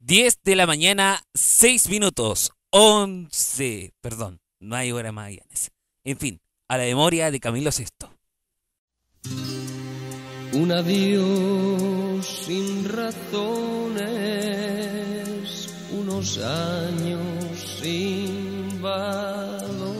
10 de la mañana, 6 minutos. 11. Perdón, no hay hora más En fin, a la memoria de Camilo VI. Un adiós sin razones, unos años sin valor.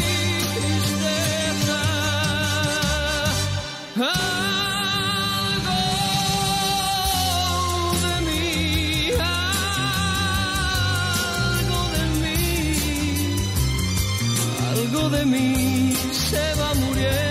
Algo de mí, algo de mí, algo de mí se va muriendo.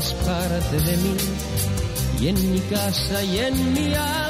formas parte de mí. Y en mi casa y en mi alma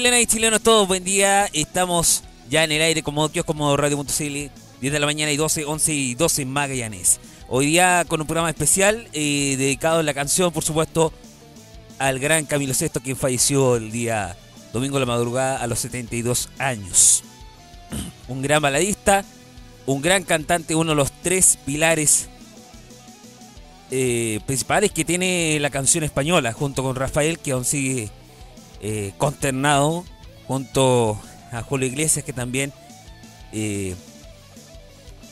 Chilenas y chilenos todos. Buen día. Estamos ya en el aire como como Radio.cl. 10 de la mañana y 12, 11 y 12 en Magallanes. Hoy día con un programa especial eh, dedicado a la canción, por supuesto, al gran Camilo Sesto, quien falleció el día domingo de la madrugada a los 72 años. Un gran baladista, un gran cantante, uno de los tres pilares eh, principales que tiene la canción española, junto con Rafael, que aún sigue eh, consternado junto a Julio Iglesias que también... Eh,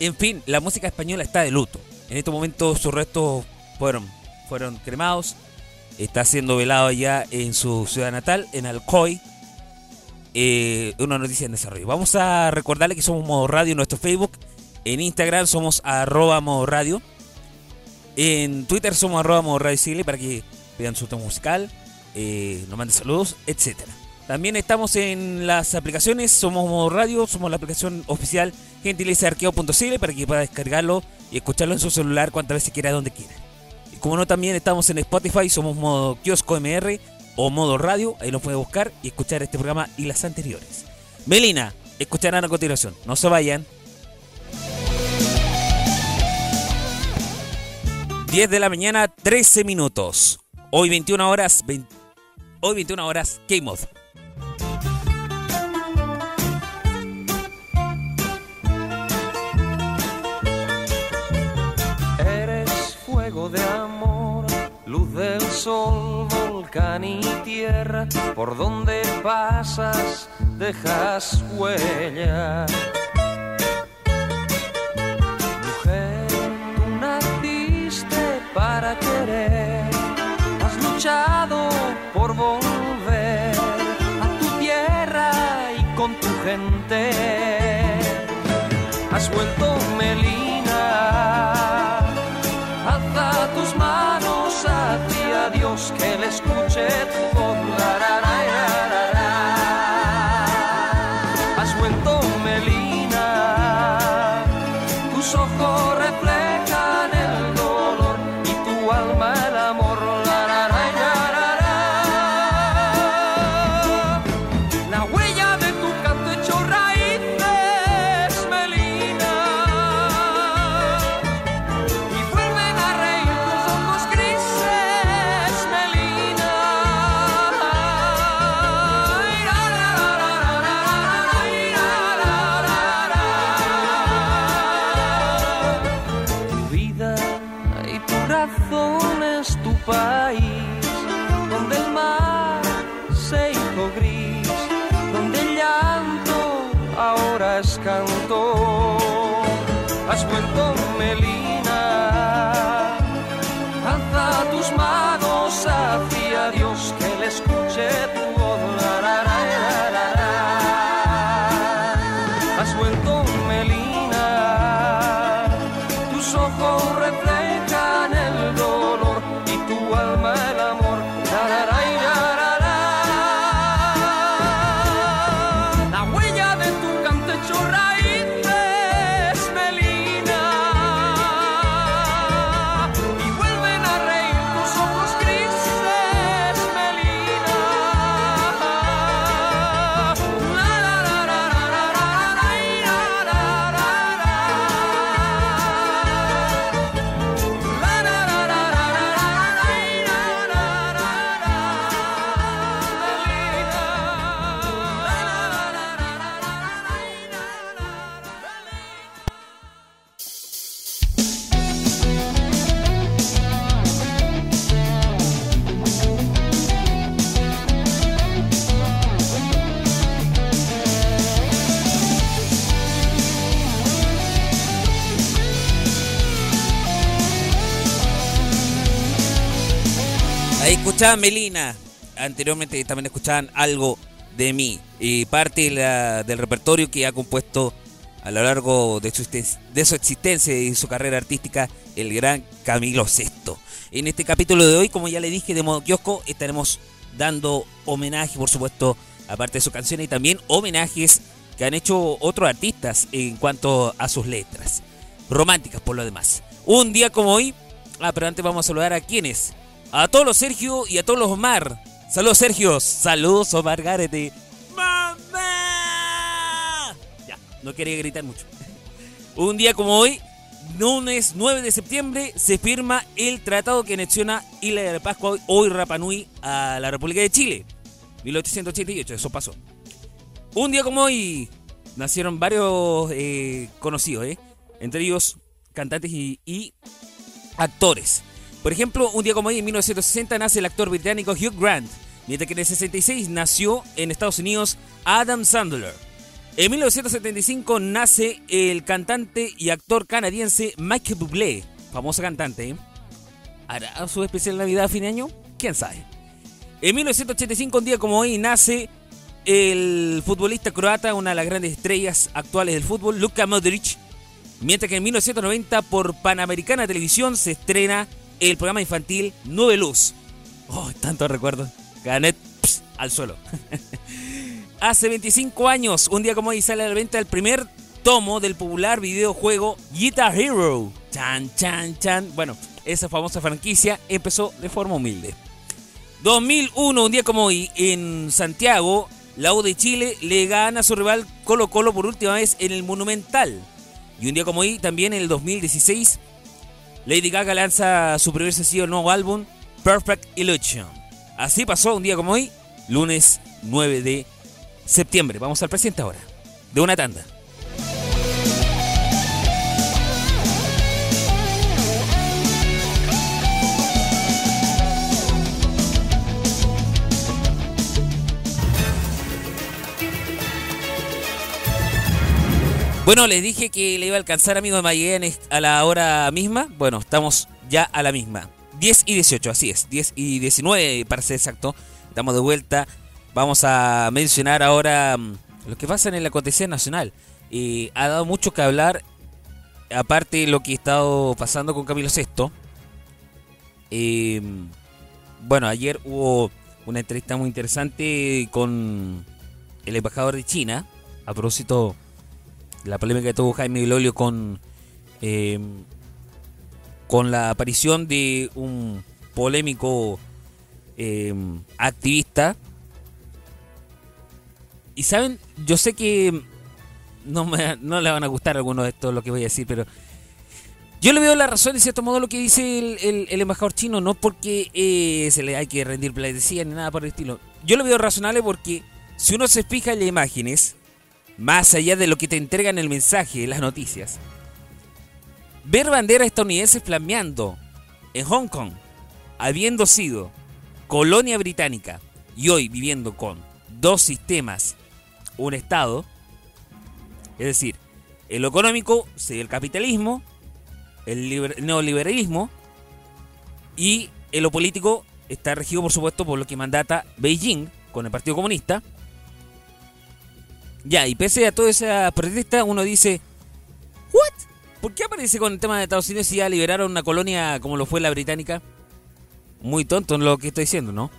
en fin, la música española está de luto. En este momento sus restos fueron, fueron cremados. Está siendo velado allá en su ciudad natal, en Alcoy. Eh, una noticia en desarrollo. Vamos a recordarle que somos Modo Radio en nuestro Facebook. En Instagram somos arroba Modo Radio. En Twitter somos arroba Modo Radio para que vean su tema musical eh, nos mande saludos, etcétera. También estamos en las aplicaciones, somos Modo Radio, somos la aplicación oficial gentilizaarqueo.cl para que pueda descargarlo y escucharlo en su celular cuantas veces quiera, donde quiera. Y como no, también estamos en Spotify, somos modo kiosco MR o modo radio, ahí nos puede buscar y escuchar este programa y las anteriores. Melina, escucharán a continuación, no se vayan. 10 de la mañana, 13 minutos. Hoy 21 horas, 20 Hoy 21 horas, Game. Eres fuego de amor, luz del sol, volcán y tierra, por donde pasas dejas huella. Mujer, tú naciste para querer, por volver a tu tierra y con tu gente. Has vuelto Melina, alza tus manos hacia Dios que le escuche tu escuchaban Melina. Anteriormente también escuchaban algo de mí. Y parte del repertorio que ha compuesto a lo largo de su, de su existencia y su carrera artística el gran Camilo VI. En este capítulo de hoy, como ya le dije de modo kiosco, estaremos dando homenaje, por supuesto, aparte de sus canciones, y también homenajes que han hecho otros artistas en cuanto a sus letras. Románticas por lo demás. Un día como hoy, ah, pero antes vamos a saludar a quienes a todos los Sergio y a todos los Omar Saludos, Sergio. Saludos, Omar Garete. ¡Mamá! Ya, no quería gritar mucho. Un día como hoy, lunes 9 de septiembre, se firma el tratado que anexiona Isla de Pascua, hoy Rapanui, a la República de Chile. 1888, eso pasó. Un día como hoy, nacieron varios eh, conocidos, ¿eh? entre ellos cantantes y actores. Por ejemplo, un día como hoy, en 1960, nace el actor británico Hugh Grant, mientras que en el 66 nació en Estados Unidos Adam Sandler. En 1975 nace el cantante y actor canadiense Michael Bublé, famoso cantante. ¿eh? ¿Hará su especial Navidad a fin de año? ¿Quién sabe? En 1985, un día como hoy, nace el futbolista croata, una de las grandes estrellas actuales del fútbol, Luka Modric. Mientras que en 1990 por Panamericana Televisión se estrena el programa infantil Nube Luz. Oh, tantos recuerdos. Ganet al suelo. Hace 25 años, un día como hoy sale a la venta el primer tomo del popular videojuego Guitar Hero. Chan, chan, chan. Bueno, esa famosa franquicia empezó de forma humilde. 2001, un día como hoy, en Santiago, la U de Chile le gana a su rival Colo Colo por última vez en el Monumental. Y un día como hoy, también en el 2016, Lady Gaga lanza su primer sencillo nuevo álbum, Perfect Illusion. Así pasó un día como hoy, lunes 9 de septiembre. Vamos al presente ahora, de una tanda. Bueno, les dije que le iba a alcanzar, amigo de Magallanes, a la hora misma. Bueno, estamos ya a la misma. 10 y 18, así es. 10 y 19, para ser exacto. Estamos de vuelta. Vamos a mencionar ahora mm, lo que pasa en el acontecer nacional. Eh, ha dado mucho que hablar, aparte de lo que ha estado pasando con Camilo VI. Eh, bueno, ayer hubo una entrevista muy interesante con el embajador de China a propósito la polémica que tuvo Jaime Vilolio con, eh, con la aparición de un polémico eh, activista. Y saben, yo sé que no, me, no le van a gustar algunos de estos lo que voy a decir, pero yo le veo la razón, de cierto modo, lo que dice el, embajador chino, no porque eh, se le hay que rendir pleitesía ni nada por el estilo. Yo lo veo razonable porque si uno se fija en las imágenes, más allá de lo que te entregan el mensaje, las noticias. Ver banderas estadounidenses flameando en Hong Kong, habiendo sido colonia británica y hoy viviendo con dos sistemas, un Estado, es decir, en lo económico sigue el capitalismo, el neoliberalismo y en lo político está regido por supuesto por lo que mandata Beijing con el Partido Comunista ya, y pese a toda esa protesta, uno dice, ¿what? ¿Por qué aparece con el tema de Estados Unidos si ya liberaron una colonia como lo fue la británica? Muy tonto en lo que estoy diciendo, ¿no?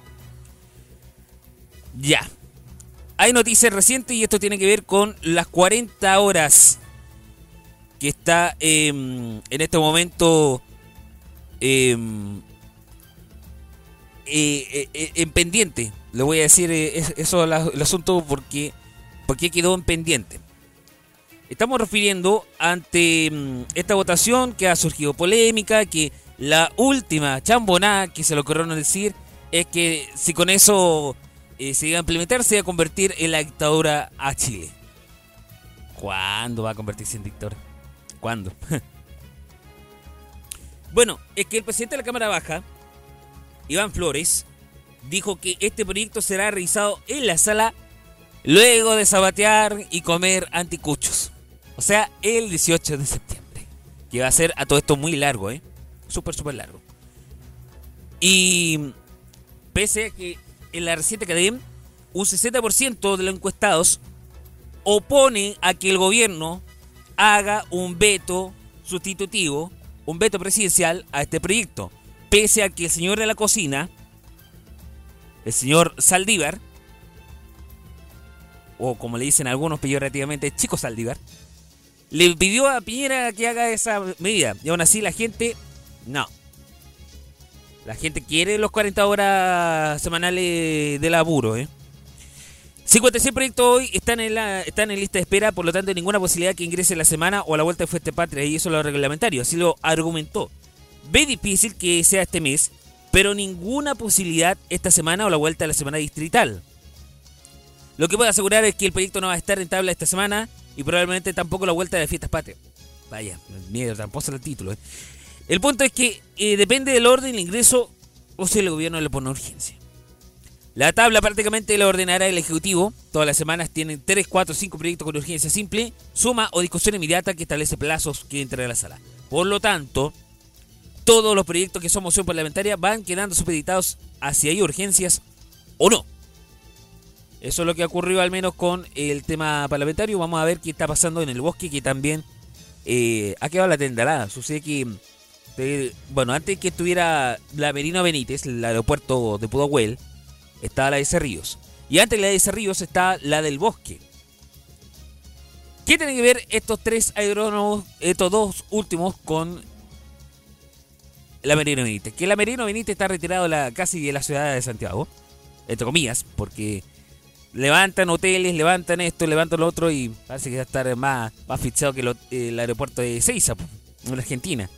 Ya. Hay noticias recientes y esto tiene que ver con las 40 horas que está em, en este momento em, eh, eh, eh, en pendiente. Le voy a decir eso el asunto porque ¿Por qué quedó en pendiente? Estamos refiriendo ante mm, esta votación que ha surgido polémica, que la última chambonada que se lo ocurrió decir es que si con eso eh, se iba a implementar, se iba a convertir en la dictadura a Chile. ¿Cuándo va a convertirse en dictadura? ¿Cuándo? bueno, es que el presidente de la Cámara Baja, Iván Flores, dijo que este proyecto será revisado en la sala luego de sabatear y comer anticuchos. O sea, el 18 de septiembre. Que va a ser a todo esto muy largo, ¿eh? Súper, súper largo. Y pese a que en la reciente academia un 60% de los encuestados opone a que el gobierno haga un veto sustitutivo, un veto presidencial a este proyecto. Pese a que el señor de la cocina, el señor Saldívar, o como le dicen algunos peyorativamente, Chico Saldívar, le pidió a Piñera que haga esa medida. Y aún así la gente, no. La gente quiere los 40 horas semanales del laburo, ¿eh? 56 proyectos hoy están en, la, están en lista de espera, por lo tanto, ninguna posibilidad que ingrese la semana o la vuelta de Fuerte Patria, y eso lo reglamentario, así lo argumentó. Ve difícil que sea este mes, pero ninguna posibilidad esta semana o la vuelta de la semana distrital. Lo que puedo asegurar es que el proyecto no va a estar rentable esta semana y probablemente tampoco la vuelta de fiestas patrias. Vaya, miedo, tramposo el título. ¿eh? El punto es que eh, depende del orden, el ingreso o si el gobierno le pone urgencia. La tabla prácticamente la ordenará el Ejecutivo. Todas las semanas tienen 3, 4, 5 proyectos con urgencia simple, suma o discusión inmediata que establece plazos que entre a la sala. Por lo tanto, todos los proyectos que son moción parlamentaria van quedando supeditados a si hay urgencias o no. Eso es lo que ocurrió al menos con el tema parlamentario. Vamos a ver qué está pasando en el bosque, que también eh, ha quedado la tendalada. Sucede que, eh, bueno, antes que estuviera la Merino Benítez, el aeropuerto de Pudahuel, estaba la de Cerrillos. Y antes de la de Cerrillos está la del bosque. ¿Qué tienen que ver estos tres aerónomos, estos dos últimos, con la Merino Benítez. Que la Merino Benítez está retirado la, casi de la ciudad de Santiago, entre comillas, porque levantan hoteles, levantan esto, levantan lo otro y parece que va a estar más, más fichado que el aeropuerto de Seiza, en Argentina.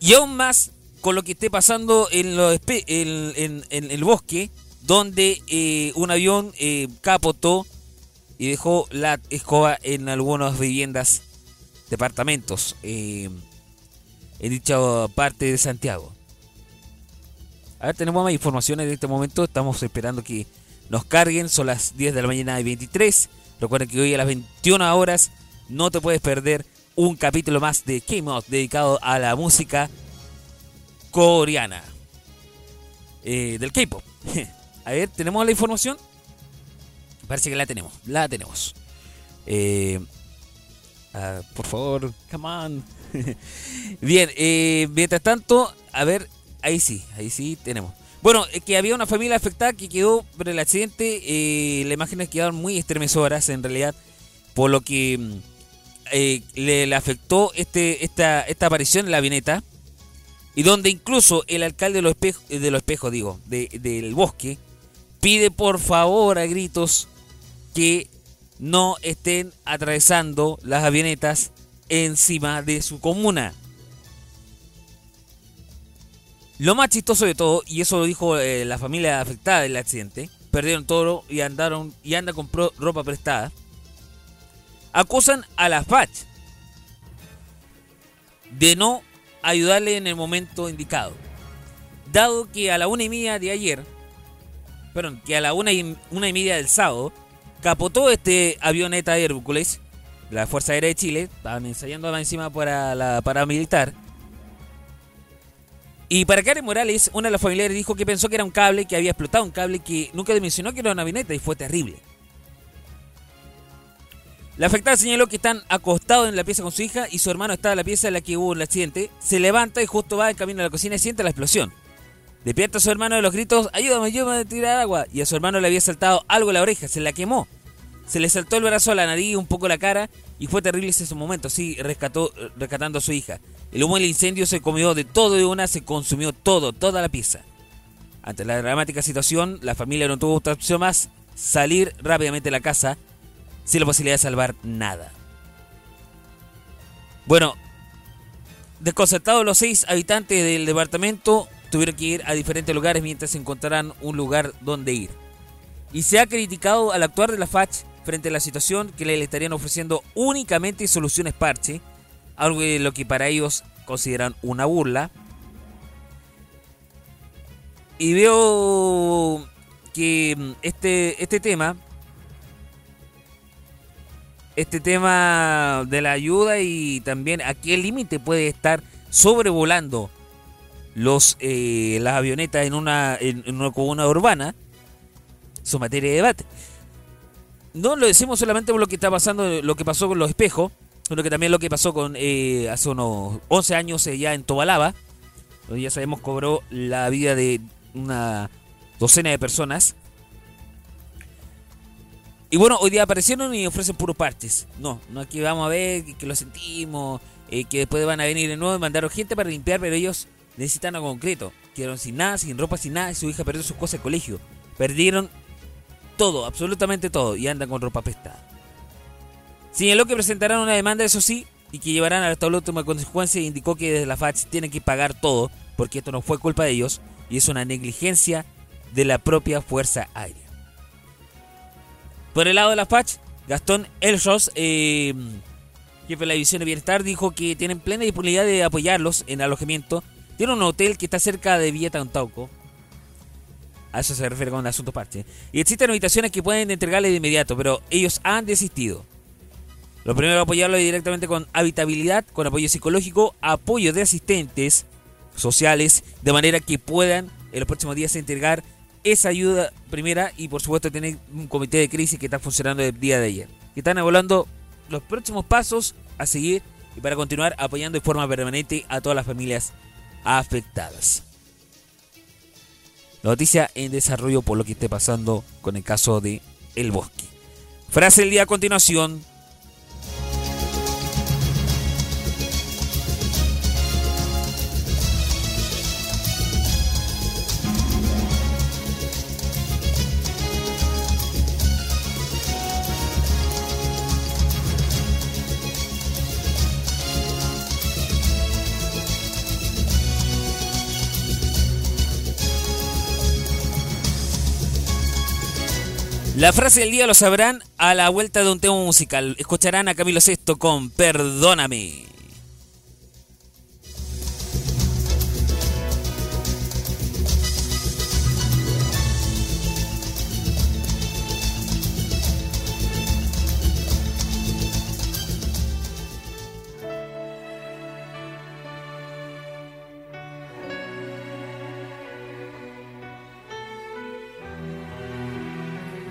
Y aún más con lo que esté pasando en, en, el bosque, donde eh, un avión eh, capotó y dejó la escoba en algunas viviendas departamentos eh, en dicha parte de Santiago. A ver, tenemos más informaciones en este momento. Estamos esperando que nos carguen. Son las 10 de la mañana y 23. Recuerden que hoy a las 21 horas no te puedes perder un capítulo más de K-Mod dedicado a la música coreana. Eh, del K-Pop. a ver, ¿tenemos la información? Parece que la tenemos. La tenemos. Eh, por favor, come on. Bien, eh, mientras tanto, a ver, ahí sí, ahí sí tenemos. Bueno, es que había una familia afectada que quedó por el accidente. Eh, las imágenes quedaron muy estremezoras en realidad, por lo que mm, eh, le, afectó este, esta, esta aparición en la avioneta. Y donde incluso el alcalde de los espejos, de los espejos digo, del bosque, pide por favor a gritos que no estén atravesando las avionetas encima de su comuna. Lo más chistoso de todo, y eso lo dijo eh, la familia afectada del accidente, perdieron todo y andaron y anda compró ropa prestada. Acusan a la FACH de no ayudarle en el momento indicado. Dado que a la una y media de ayer, perdón, que a la una y, una y media del sábado, capotó este avioneta de Hércules, la Fuerza Aérea de Chile, estaban ensayando encima para la paramilitar. Y para Karen Morales, una de las familiares dijo que pensó que era un cable, que había explotado un cable, que nunca dimensionó que era una avioneta y fue terrible. La afectada señaló que están acostados en la pieza con su hija y su hermano está en la pieza en la que hubo el accidente. Se levanta y justo va en camino a la cocina y siente la explosión. Despierta a su hermano de los gritos, ayúdame, ayúdame a tirar agua. Y a su hermano le había saltado algo en la oreja, se la quemó. Se le saltó el brazo a la nariz, un poco la cara, y fue terrible ese momento, sí, rescató, rescatando a su hija. El humo del incendio se comió de todo de una, se consumió todo, toda la pieza. Ante la dramática situación, la familia no tuvo otra opción más, salir rápidamente de la casa, sin la posibilidad de salvar nada. Bueno, desconcertados los seis habitantes del departamento, tuvieron que ir a diferentes lugares mientras encontrarán un lugar donde ir. Y se ha criticado al actuar de la FACH frente a la situación que le estarían ofreciendo únicamente soluciones parche, algo de lo que para ellos consideran una burla. Y veo que este, este tema, este tema de la ayuda y también a qué límite puede estar sobrevolando los eh, las avionetas en una, en, una comuna urbana su materia de debate. No lo decimos solamente por lo que está pasando, lo que pasó con los espejos, sino que también lo que pasó con eh, hace unos 11 años eh, ya en Tobalaba, donde ya sabemos cobró la vida de una docena de personas. Y bueno, hoy día aparecieron y ofrecen puros parches. No, no aquí vamos a ver que, lo sentimos, eh, que después van a venir de nuevo y mandaron gente para limpiar, pero ellos necesitan algo concreto. Quedaron sin nada, sin ropa, sin nada, y su hija perdió sus cosas de colegio. Perdieron todo, absolutamente todo, y andan con ropa prestada. Señaló que presentarán una demanda, eso sí, y que llevarán hasta la última consecuencia indicó que desde la FACH tienen que pagar todo, porque esto no fue culpa de ellos, y es una negligencia de la propia Fuerza Aérea. Por el lado de la FACH, Gastón Elros, eh, jefe de la División de Bienestar, dijo que tienen plena disponibilidad de apoyarlos en alojamiento. Tiene un hotel que está cerca de Villa Tauco. A eso se refiere con un asunto parte. Y existen habitaciones que pueden entregarle de inmediato, pero ellos han desistido. Lo primero es apoyarlo directamente con habitabilidad, con apoyo psicológico, apoyo de asistentes sociales, de manera que puedan en los próximos días entregar esa ayuda primera y por supuesto tener un comité de crisis que está funcionando el día de ayer. Que están evaluando los próximos pasos a seguir y para continuar apoyando de forma permanente a todas las familias afectadas. Noticia en desarrollo por lo que esté pasando con el caso de El Bosque. Frase del día a continuación 'La frase del día lo sabrán a la vuelta de un tema musical. Escucharán a Camilo Sesto con Perdóname.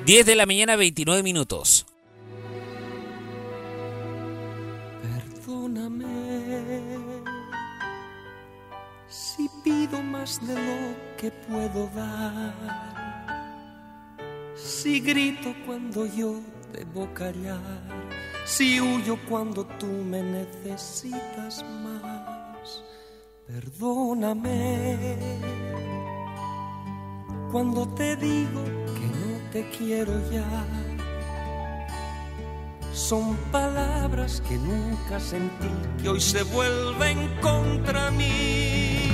10 de la mañana, 29 minutos. Perdóname si pido más de lo que puedo dar. Si grito cuando yo debo callar. Si huyo cuando tú me necesitas más. Perdóname cuando te digo que te quiero ya. Son palabras que nunca sentí, que hoy se vuelven contra mí.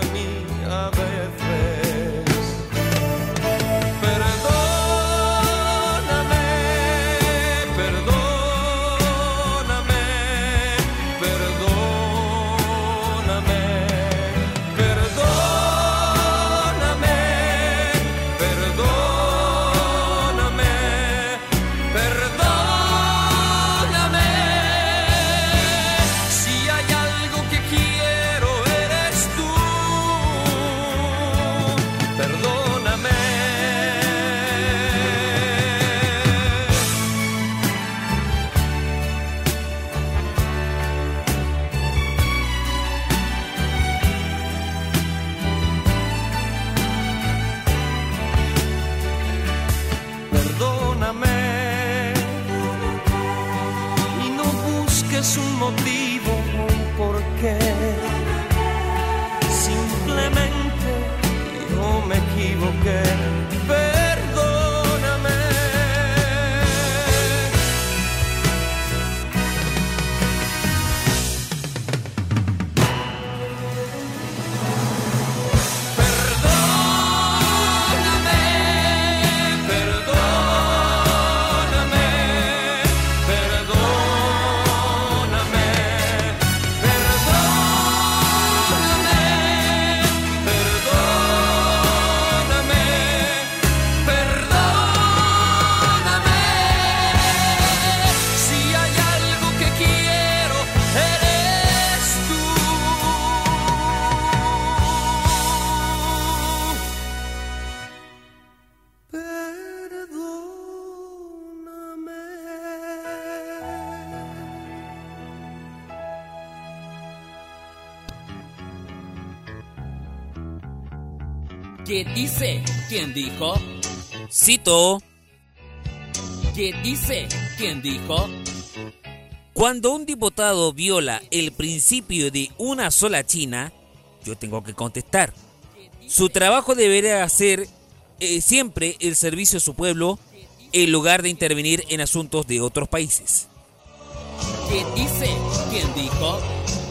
dice? ¿Quién dijo? Cito. ¿Qué dice? ¿Quién dijo? Cuando un diputado viola el principio de una sola China, yo tengo que contestar. Su trabajo debería ser eh, siempre el servicio a su pueblo en lugar de intervenir en asuntos de otros países. ¿Qué dice? ¿Quién dijo?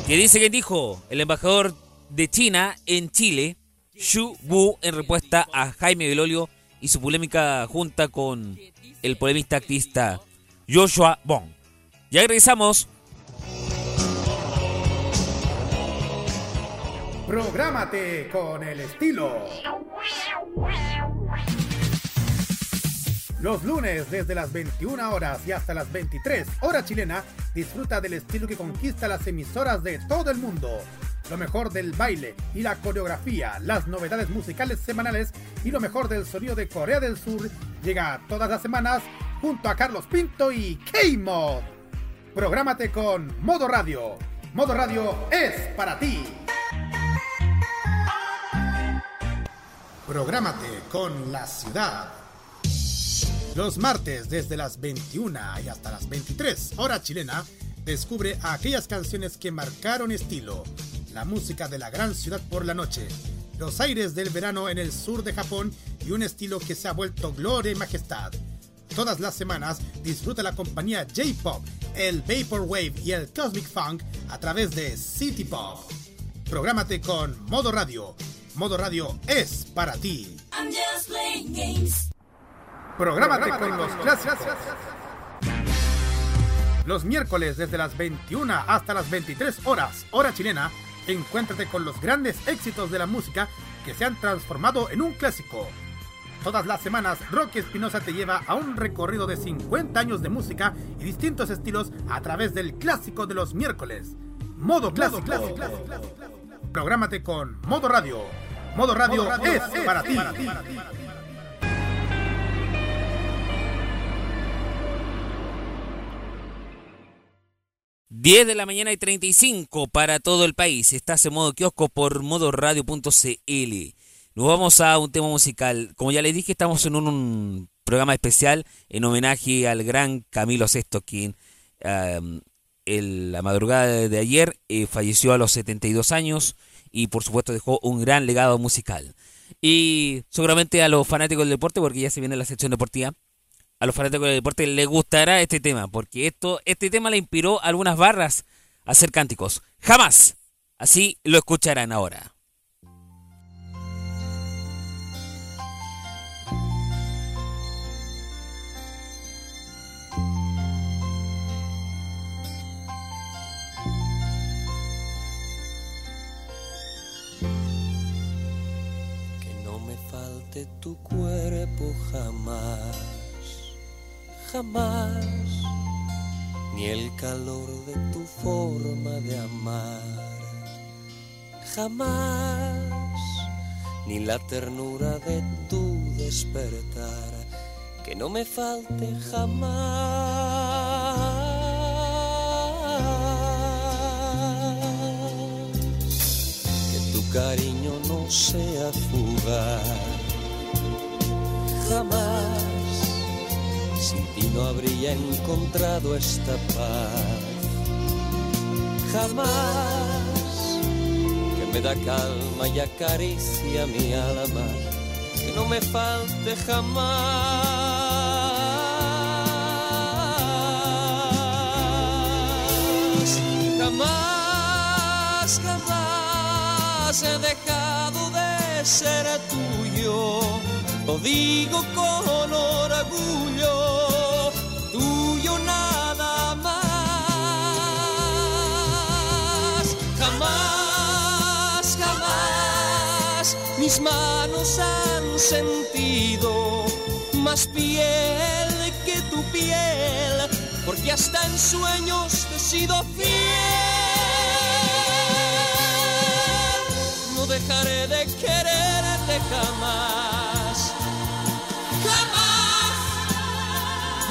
¿Qué dice quién dijo? El embajador de China en Chile, Xu Wu, en respuesta a Jaime Belolio y su polémica junta con el polemista activista Joshua Bong. Ya regresamos. Prográmate con el estilo. Los lunes desde las 21 horas y hasta las 23 horas chilena, disfruta del estilo que conquista las emisoras de todo el mundo. Lo mejor del baile y la coreografía, las novedades musicales semanales y lo mejor del sonido de Corea del Sur llega todas las semanas junto a Carlos Pinto y K-Mod. Prográmate con Modo Radio. Modo Radio es para ti. Prográmate con la ciudad. Los martes desde las 21 y hasta las 23 hora chilena, descubre aquellas canciones que marcaron estilo, la música de la gran ciudad por la noche, los aires del verano en el sur de Japón y un estilo que se ha vuelto gloria y majestad. Todas las semanas disfruta la compañía J-Pop, el Vaporwave y el Cosmic Funk a través de City Pop. Prográmate con Modo Radio. Modo Radio es para ti. Prográmate con los clásicos. Los miércoles desde las 21 hasta las 23 horas, hora chilena, encuéntrate con los grandes éxitos de la música que se han transformado en un clásico. Todas las semanas, Rocky Espinosa te lleva a un recorrido de 50 años de música y distintos estilos a través del clásico de los miércoles. Modo clásico. Prográmate con Modo Radio. Modo Radio, es, para, ti. 10 de la mañana y 35 para todo el país. Estás en modo kiosco por modoradio.cl. Nos vamos a un tema musical. Como ya les dije, estamos en un, programa especial en homenaje al gran Camilo Sesto, quien la madrugada de ayer eh, falleció a los 72 años y por supuesto dejó un gran legado musical. Y seguramente a los fanáticos del deporte, porque ya se viene la sección deportiva, a los fanáticos del deporte les gustará este tema, porque esto, este tema le inspiró algunas barras a hacer cánticos. Jamás. Así lo escucharán ahora. Que no me falte tu cuerpo jamás jamás, ni el calor de tu forma de amar, jamás, ni la ternura de tu despertar, que no me falte jamás. Que tu cariño no sea fugaz, jamás sin ti no habría encontrado esta paz. Jamás que me da calma y acaricia mi alma, que no me falte jamás. Jamás, jamás he dejado de ser tuyo lo digo con orgullo, tuyo nada más. Jamás, jamás mis manos han sentido más piel que tu piel, porque hasta en sueños te he sido fiel. No dejaré de quererte jamás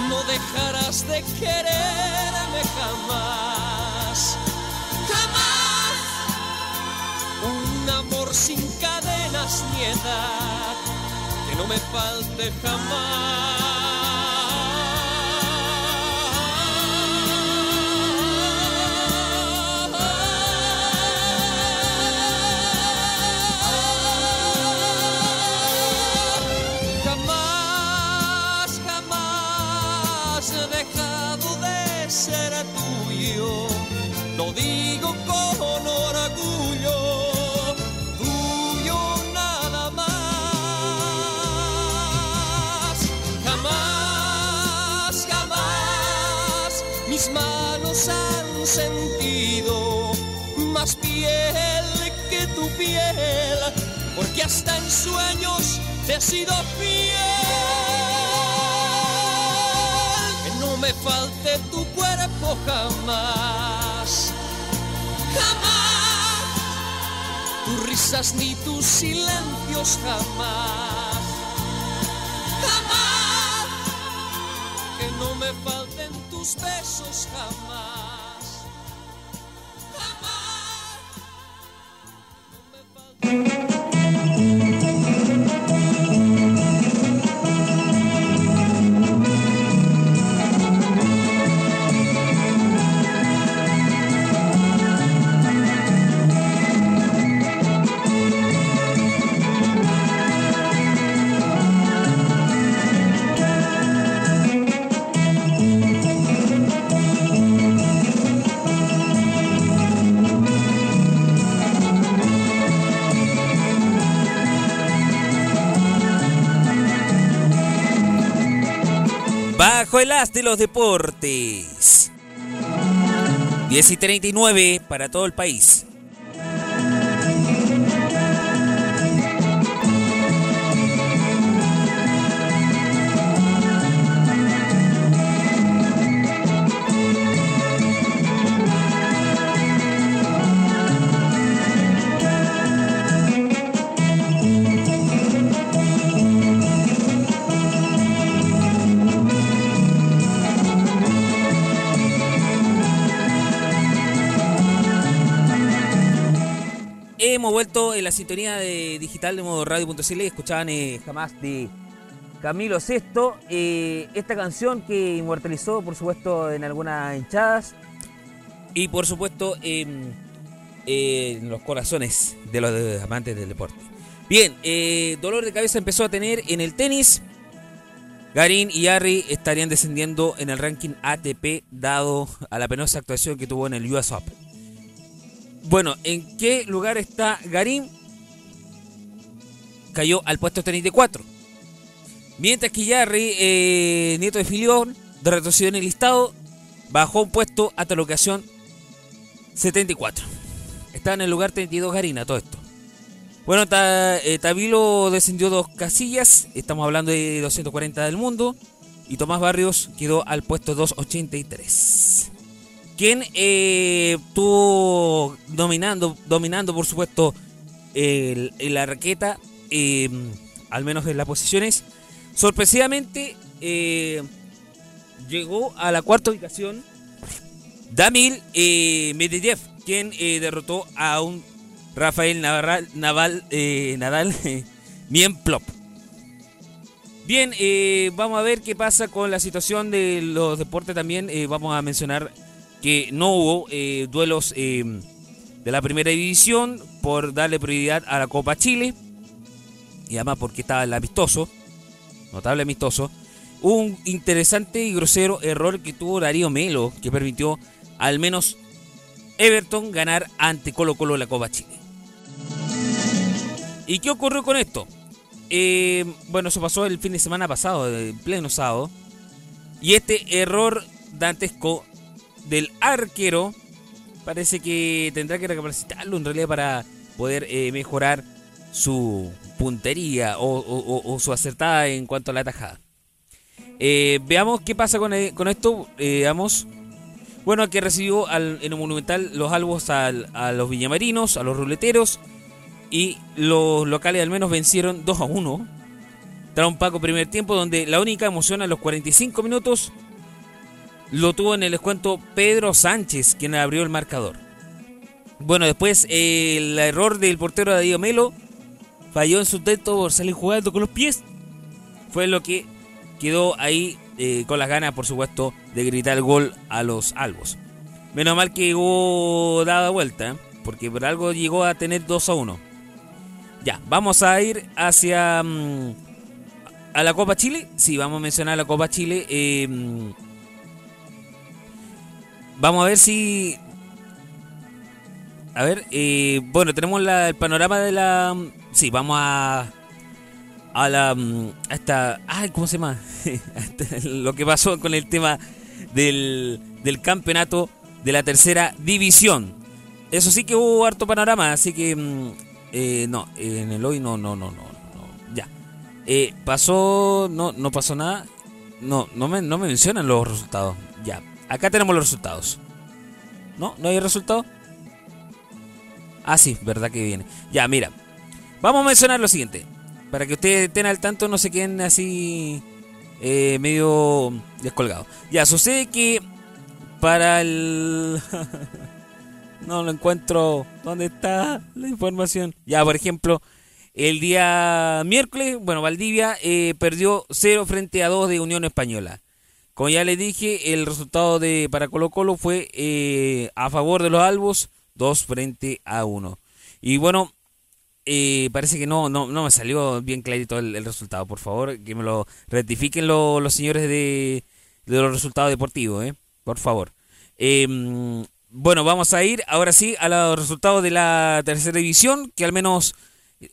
no dejarás de quererme jamás, jamás. Un amor sin cadena apenas ni edad, que no me falte jamás. Porque hasta en sueños te he sido fiel. Que no me falte tu cuerpo jamás, jamás. Tus risas ni tus silencios jamás, jamás. Que no me falten tus besos jamás. Bajo el as de los deportes. 10 y 39 para todo el país. Sintonía de digital de modo radio.cl. Escuchaban eh, jamás de Camilo VI. eh, esta canción que inmortalizó, por supuesto, en algunas hinchadas. Y por supuesto, en, en los corazones de los amantes del deporte. Bien, eh, dolor de cabeza empezó a tener en el tenis. Garín y Harry estarían descendiendo en el ranking ATP dado a la penosa actuación que tuvo en el US Open. Bueno, ¿en qué lugar está Garín? Cayó al puesto 34. Mientras que Yarry, eh, nieto de Filión, retrocedió en el listado, bajó un puesto hasta la ocasión 74. Está en el lugar 32 Garín a todo esto. Bueno, Ta- eh, Tabilo descendió dos casillas, estamos hablando de 240 del mundo, y Tomás Barrios quedó al puesto 283 quien eh, estuvo dominando, dominando por supuesto la raqueta, eh, al menos en las posiciones. Sorpresivamente eh, llegó a la cuarta ubicación Damil eh, Medvedev, quien eh, derrotó a un Rafael Navarra- Naval, Nadal. Bien, eh, vamos a ver qué pasa con la situación de los deportes también. Vamos a mencionar que no hubo duelos eh, de la primera división por darle prioridad a la Copa Chile. Y además porque estaba el amistoso, notable amistoso. Un interesante y grosero error que tuvo Darío Melo, que permitió al menos Everton ganar ante Colo Colo la Copa Chile. ¿Y qué ocurrió con esto? Eh, bueno, eso pasó el fin de semana pasado, en pleno sábado. Y este error dantesco del arquero parece que tendrá que recapacitarlo en realidad para poder eh, mejorar su puntería o, su acertada en cuanto a la tajada. Eh, veamos qué pasa con, eh, con esto. Eh, veamos. Bueno, que recibió al- en el Monumental los albos al- a los villamarinos, a los ruleteros. Y los locales al menos vencieron 2 a 1. Tras un Paco primer tiempo donde la única emoción a los 45 minutos lo tuvo en el descuento Pedro Sánchez, quien abrió el marcador. Bueno, después eh, el error del portero Darío Melo falló en su intento por salir jugando con los pies. Fue lo que quedó ahí eh, con las ganas, por supuesto, de gritar el gol a los albos. Menos mal que llegó dada vuelta, porque por algo llegó a tener 2 a 1. Ya, vamos a ir hacia... Mm, a la Copa Chile. Sí, vamos a mencionar la Copa Chile. Eh, mm, vamos a ver si... A ver, eh, bueno, tenemos el panorama de la... Sí, vamos a... A la... Mm, a esta... Ay, ¿cómo se llama? Lo que pasó con el tema del, del campeonato de la tercera división. Eso sí que hubo harto panorama, así que eh, no, en el hoy no, no, no, no, no. Ya. Eh, pasó, no, no pasó nada. No, no me, no me mencionan los resultados. Ya. Acá tenemos los resultados. ¿No? ¿No hay resultado? Ah, sí, verdad que viene. Ya, mira. Vamos a mencionar lo siguiente. Para que ustedes estén al tanto, no se queden así eh, medio descolgados. Ya, sucede que para el... No lo encuentro. ¿Dónde está la información? Ya, por ejemplo, el día miércoles, bueno, Valdivia eh, perdió 0 frente a 2 de Unión Española. Como ya les dije, el resultado de para Colo Colo fue eh, a favor de los albos, 2 frente a 1. Y bueno, eh, parece que no, no, no me salió bien clarito el, resultado. Por favor, que me lo rectifiquen los señores de, de los resultados deportivos, ¿eh? Por favor. Eh, bueno, vamos a ir ahora sí a los resultados de la tercera división, que al menos,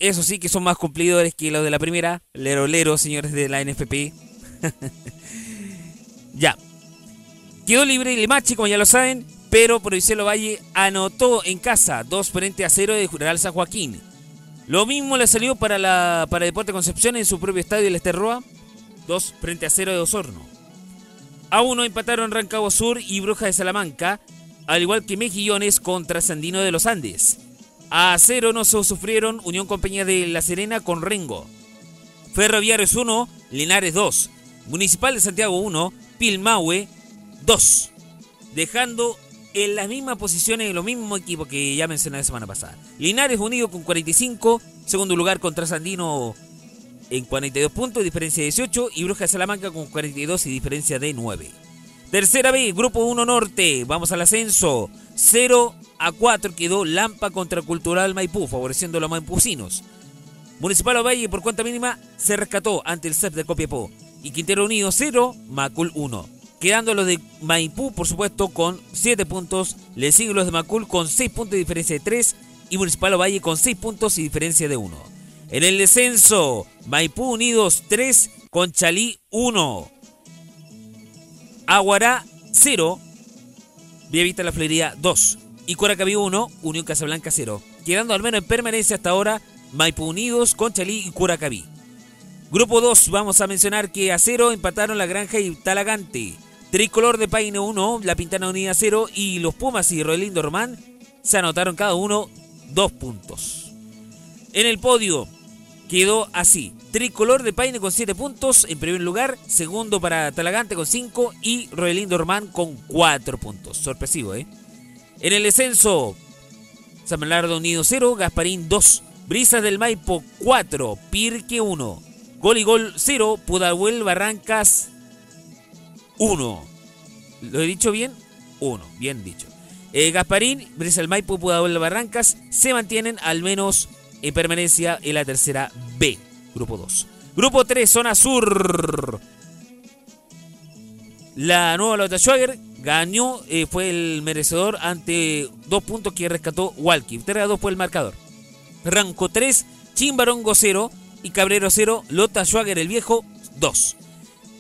eso sí, que son más cumplidores que los de la primera. Lero, lero, señores de la NFP. ya. Quedó libre el Machi, como ya lo saben, pero Provincial Valle anotó en casa 2 frente a 0 de Real San Joaquín. Lo mismo le salió para, la, para Deporte Concepción en su propio estadio, el Esterroa, 2 frente a 0 de Osorno. A uno empataron Rancagua Sur y Bruja de Salamanca, al igual que Mejillones contra Sandino de los Andes. A cero no se sufrieron Unión Compañía de La Serena con Rengo. Ferroviarios 1, Linares 2. Municipal de Santiago 1, Pilmahue 2. Dejando en las mismas posiciones en los mismos equipos que ya mencioné la semana pasada. Linares unido con 45, segundo lugar contra Sandino en 42 puntos, diferencia de 18, y Bruja Salamanca con 42 y diferencia de 9. Tercera B, Grupo 1 Norte. Vamos al ascenso. 0 a 4 quedó Lampa contra Cultural Maipú, favoreciendo a los maipucinos. Municipal Valle por cuenta mínima se rescató ante el CEP de Copiapó. Y Quintero Unido 0, Macul 1. Quedando los de Maipú, por supuesto, con 7 puntos. Le siguen los de Macul con 6 puntos de diferencia de 3. Y Municipal Valle con 6 puntos y diferencia de 1. En el descenso, Maipú Unidos 3, Conchalí 1. Aguará 0, Vista La Floría 2 y Coracaví 1, Unión Casablanca 0. Quedando al menos en permanencia hasta ahora Maipú Unidos, Conchalí y Curacaví. Grupo 2, vamos a mencionar que a 0 empataron La Granja y Talagante. Tricolor de Paine 1, La Pintana Unida 0 y los Pumas y Roelindo Román se anotaron cada uno 2 puntos. En el podio quedó así. Tricolor de Paine con 7 puntos en primer lugar. Segundo para Talagante con 5 y Roelindo Román con 4 puntos. Sorpresivo, ¿eh? En el descenso, San Bernardo Unido 0, Gasparín 2, Brisas del Maipo 4, Pirque 1, Gol y Gol 0, Pudahuel Barrancas 1. ¿Lo he dicho bien? 1, bien dicho. Eh, Gasparín, Brisas del Maipo, Pudahuel Barrancas se mantienen al menos en permanencia en la tercera B, grupo 2. Grupo 3, zona sur. La nueva Lota Schwager ganó, eh, fue el merecedor ante dos puntos que rescató Walkie. 3 a 2 fue el marcador. Ranco 3, Chimbarongo 0 y Cabrero 0, Lota Schwager el viejo 2.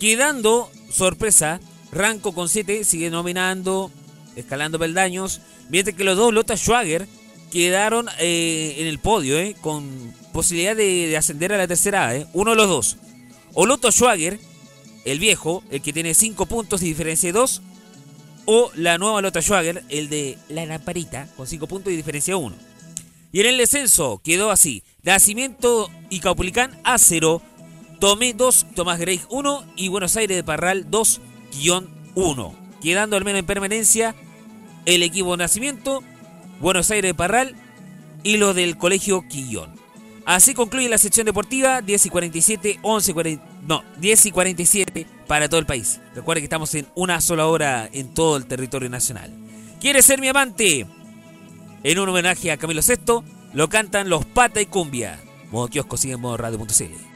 Quedando sorpresa, Ranco con 7 sigue nominando, escalando peldaños, mientras que los dos Lota Schwager quedaron eh, en el podio, eh, con posibilidad de, ascender a la tercera A. Eh. Uno de los dos. O Loto Schwager, el viejo, el que tiene 5 puntos y diferencia de 2. O la nueva Loto Schwager, el de la lamparita, con 5 puntos y diferencia de 1. Y en el descenso quedó así. Nacimiento y Caupulicán a 0. Tomé 2, Tomás Grey 1 y Buenos Aires de Parral 2-1. Quedando al menos en permanencia el equipo Nacimiento Buenos Aires de Parral y los del Colegio Quillón. Así concluye la sección deportiva, 10 y 47, 11 y no, 10 y 47 para todo el país. Recuerden que estamos en una sola hora en todo el territorio nacional. ¿Quieres ser mi amante? En un homenaje a Camilo VI, lo cantan los Pata y Cumbia. Modo kiosco sigue en modo radio.cl.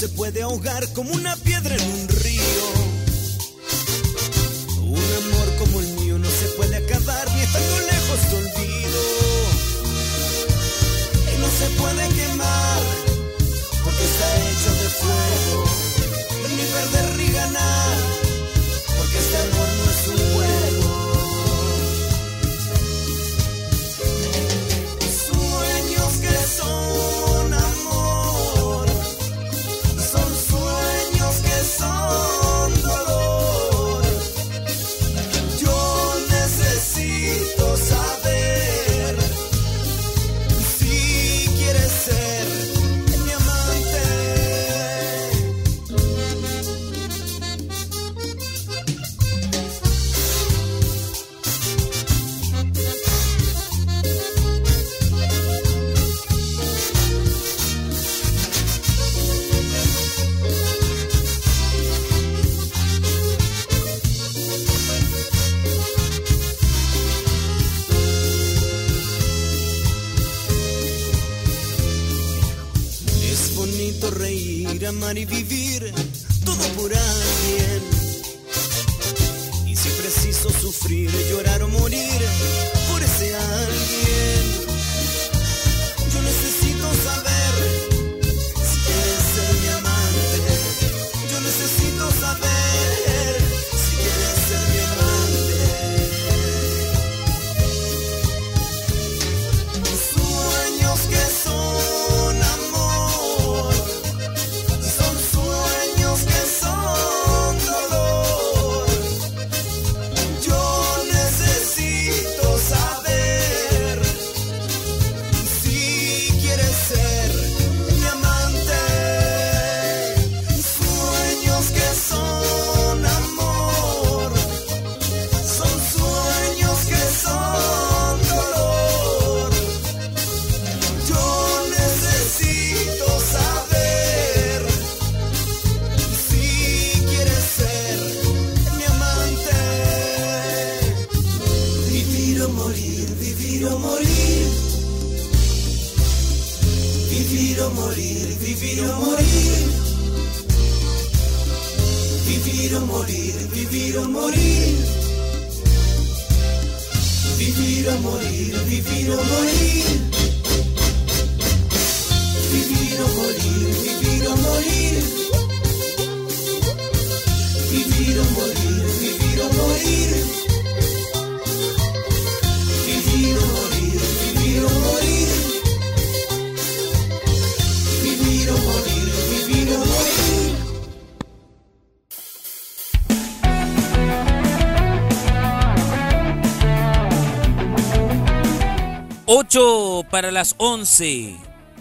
Se puede ahogar como una piedra en un río. Un amor como el mío no se puede acabar ni estando lejos de olvido. Y no se puede quemar porque está hecho de fuego. Amar y vivir todo por alguien. Y si preciso sufrir, llorar o morir por ese alguien, para las 11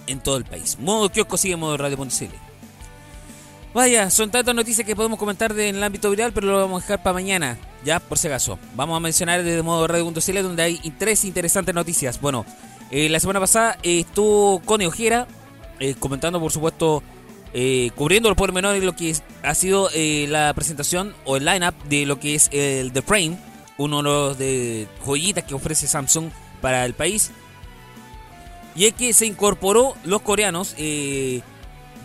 en todo el país. Modo kiosco sigue modo radio.cl. Vaya, son tantas noticias que podemos comentar de- en el ámbito viral, pero lo vamos a dejar para mañana, ya por si acaso. Vamos a mencionar desde modo radio.cl donde hay tres interesantes noticias. Bueno, eh, la semana pasada eh, estuvo Connie Ojera eh, comentando, por supuesto, cubriendo los pormenores de lo que ha sido la presentación o el lineup de lo que es el The Frame, uno de los de joyitas que ofrece Samsung para el país. Y es que se incorporó los coreanos eh,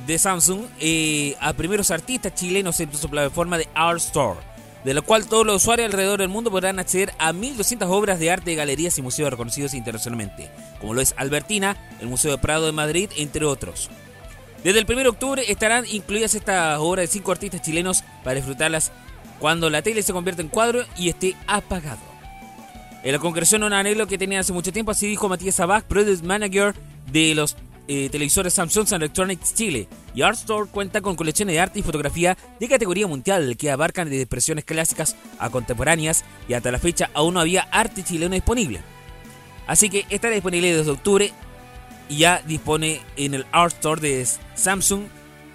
de Samsung eh, a primeros artistas chilenos en su plataforma de Art Store, de lo cual todos los usuarios alrededor del mundo podrán acceder a 1.200 obras de arte de galerías y museos reconocidos internacionalmente, como lo es Albertina, el Museo de Prado de Madrid, entre otros. Desde el 1 de octubre estarán incluidas estas obras de cinco artistas chilenos para disfrutarlas cuando la tele se convierta en cuadro y esté apagado. En la concreción un anhelo que tenía hace mucho tiempo, así dijo Matías Sabag, Product Manager de los eh, televisores Samsung Electronics Chile. Y Art Store cuenta con colecciones de arte y fotografía de categoría mundial que abarcan desde expresiones clásicas a contemporáneas y hasta la fecha aún no había arte chileno disponible. Así que estará disponible desde octubre y ya dispone en el Art Store de Samsung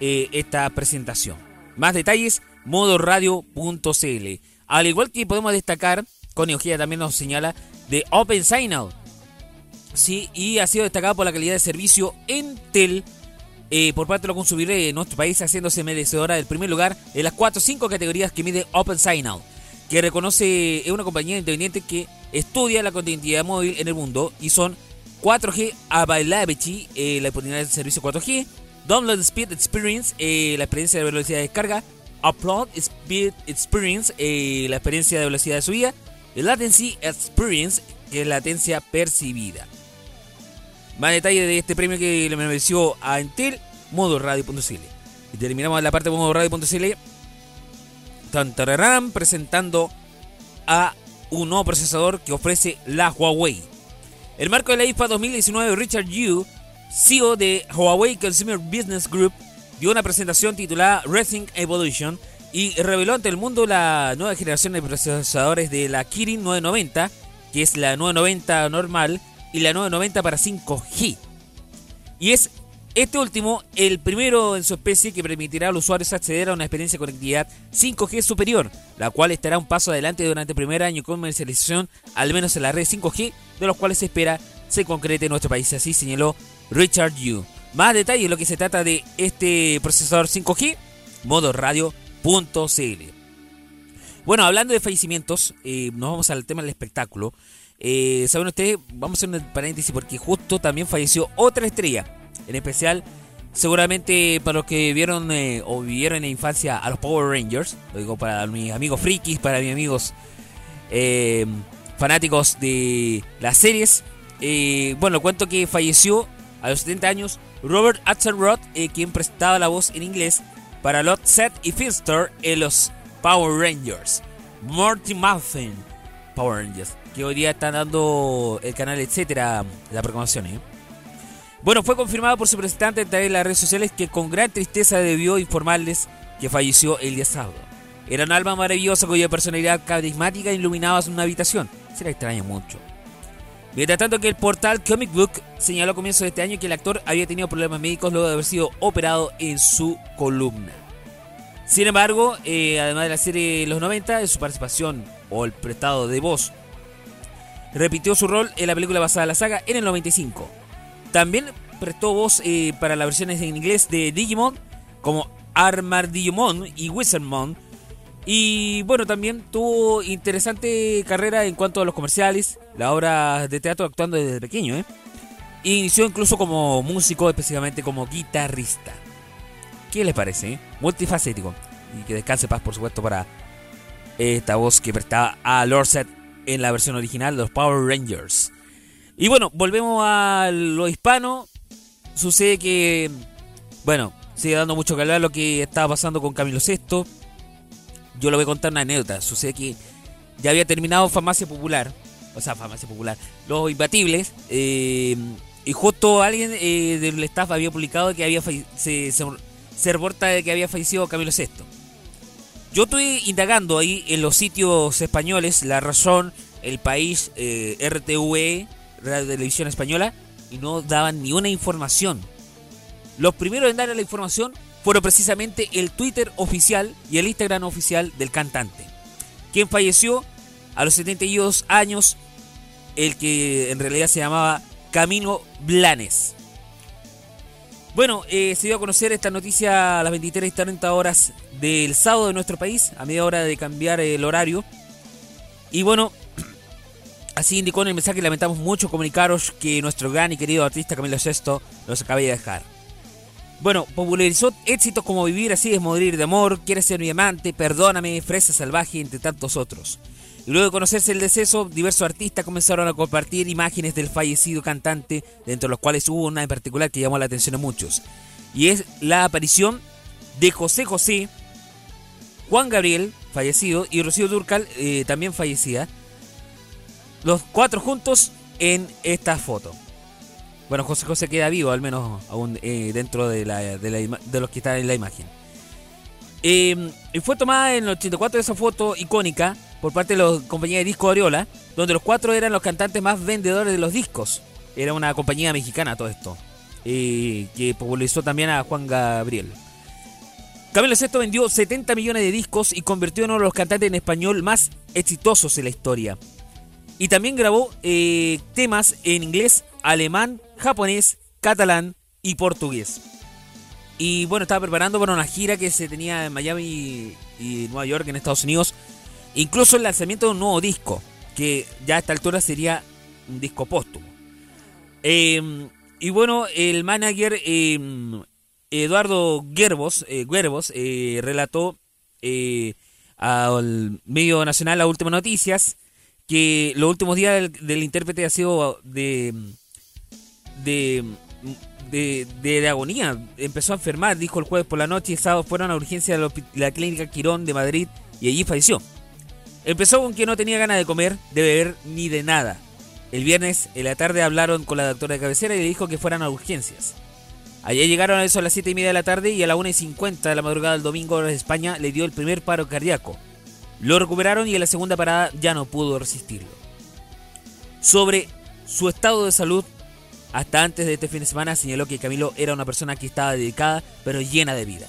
eh, esta presentación. Más detalles, modoradio.cl. Al igual que podemos destacar, Connie Ojeda también nos señala de Open Signal. Sí, y ha sido destacado por la calidad de servicio Entel eh, por parte de los consumidores de nuestro país, haciéndose merecedora del primer lugar en las 4 o 5 categorías que mide Open Signal, que reconoce, es una compañía independiente que estudia la conectividad móvil en el mundo y son 4G Availability, eh, la oportunidad del servicio 4G, Download Speed Experience, eh, la experiencia de velocidad de descarga, Upload Speed Experience, eh, la experiencia de velocidad de subida, y Latency Experience, que es latencia percibida. Más detalle de este premio que le mereció a Entel, modoradio.cl. Y terminamos la parte de modoradio.cl. Tantararán presentando a un nuevo procesador que ofrece la Huawei. El marco de la IFA 2019, Richard Yu, CEO de Huawei Consumer Business Group, dio una presentación titulada Racing Evolution y reveló ante el mundo la nueva generación de procesadores de la Kirin 990, que es la 990 normal y la 990 para 5G. Y es este último el primero en su especie que permitirá a los usuarios acceder a una experiencia de conectividad 5G superior, la cual estará un paso adelante durante el primer año de comercialización, al menos en la red 5G, de los cuales se espera se concrete en nuestro país, así señaló Richard Yu. Más detalles de lo que se trata de este procesador 5G, Bueno, hablando de fallecimientos, eh, nos vamos al tema del espectáculo. Eh, Saben ustedes, vamos a hacer un paréntesis porque justo también falleció otra estrella. En especial, seguramente para los que vieron eh, o vivieron en la infancia a los Power Rangers, lo digo para mis amigos frikis, para mis amigos fanáticos de las series. Bueno, cuento que falleció a los 70 años Robert Axelrod, quien prestaba la voz en inglés para Lot Set y Finster en los Power Rangers. Morty Muffin, Power Rangers que hoy día están dando el canal, etcétera, la programación. ¿eh? Bueno, fue confirmado por su representante a través de las redes sociales que con gran tristeza debió informarles que falleció el día sábado. Era un alma maravillosa cuya personalidad carismática iluminaba una habitación. Se la extraña mucho. Mientras tanto que el portal Comic Book señaló a comienzos de este año que el actor había tenido problemas médicos luego de haber sido operado en su columna. Sin embargo, eh, además de la serie Los 90, de su participación o el prestado de voz repitió su rol en la película basada en la saga en el 95. También prestó voz eh, para las versiones en inglés de Digimon, como Armadillomon y Wizardmon. Y bueno, también tuvo interesante carrera en cuanto a los comerciales, la obra de teatro actuando desde pequeño. ¿eh? Inició incluso como músico, específicamente como guitarrista. ¿Qué les parece? Eh? Multifacético. Y que descanse paz, por supuesto, para esta voz que prestaba a Lord Set en la versión original de los Power Rangers. Y bueno, volvemos a lo hispano. Sucede que, bueno, sigue dando mucho que hablar lo que estaba pasando con Camilo VI. Yo lo voy a contar una anécdota. Sucede que ya había terminado Farmacia Popular. O sea, Farmacia Popular. Los Imbatibles. Eh, y justo alguien eh, del staff había publicado que había se, se, reporta que había fallecido Camilo VI. Yo estoy indagando ahí en los sitios españoles, La Razón, El País, eh, RTV, Radio Televisión Española, y no daban ni una información. Los primeros en dar la información fueron precisamente el Twitter oficial y el Instagram oficial del cantante, quien falleció a los 72 años, el que en realidad se llamaba Camino Blanes. Bueno, eh, se dio a conocer esta noticia a las 23 y 40 horas del sábado de nuestro país, a media hora de cambiar el horario. Y bueno, así indicó en el mensaje, lamentamos mucho comunicaros que nuestro gran y querido artista Camilo Sesto nos acaba de dejar. Bueno, popularizó éxitos como Vivir así es morir de amor, Quieres ser mi amante, Perdóname, Fresa salvaje, entre tantos otros. Y luego de conocerse el deceso, diversos artistas comenzaron a compartir imágenes del fallecido cantante, dentro de los cuales hubo una en particular que llamó la atención a muchos. Y es la aparición de José José, Juan Gabriel, fallecido, y Rocío Durcal, eh, también fallecida. Los cuatro juntos en esta foto. Bueno, José José queda vivo, al menos aún eh, dentro de, los que están en la imagen. Eh, fue tomada en el 84 esa foto icónica por parte de la compañía de disco Ariola, donde los cuatro eran los cantantes más vendedores de los discos. Era una compañía mexicana todo esto, eh, que popularizó también a Juan Gabriel. Camilo VI vendió 70 millones de discos y convirtió en uno de los cantantes en español más exitosos en la historia. Y también grabó temas en inglés, alemán, japonés, catalán y portugués. Y bueno, estaba preparando para una gira que se tenía en Miami y Nueva York, en Estados Unidos. Incluso el lanzamiento de un nuevo disco, que ya a esta altura sería un disco póstumo. Em, y bueno, el manager em, Eduardo Gerbos, eh, eh, relató eh, al medio nacional las últimas noticias que los últimos días del intérprete ha sido de de, de, agonía. Empezó a enfermar, dijo el jueves por la noche y el sábado fueron a urgencia de la clínica Quirón de Madrid y allí falleció. Empezó con que no tenía ganas de comer, de beber ni de nada. El viernes en la tarde hablaron con la doctora de cabecera y le dijo que fueran a urgencias. Allí llegaron a eso a las 7 y media de la tarde y a las 1 y 50 de la madrugada del domingo de España le dio el primer paro cardíaco. Lo recuperaron y en la segunda parada ya no pudo resistirlo. Sobre su estado de salud, hasta antes de este fin de semana señaló que Camilo era una persona que estaba dedicada pero llena de vida.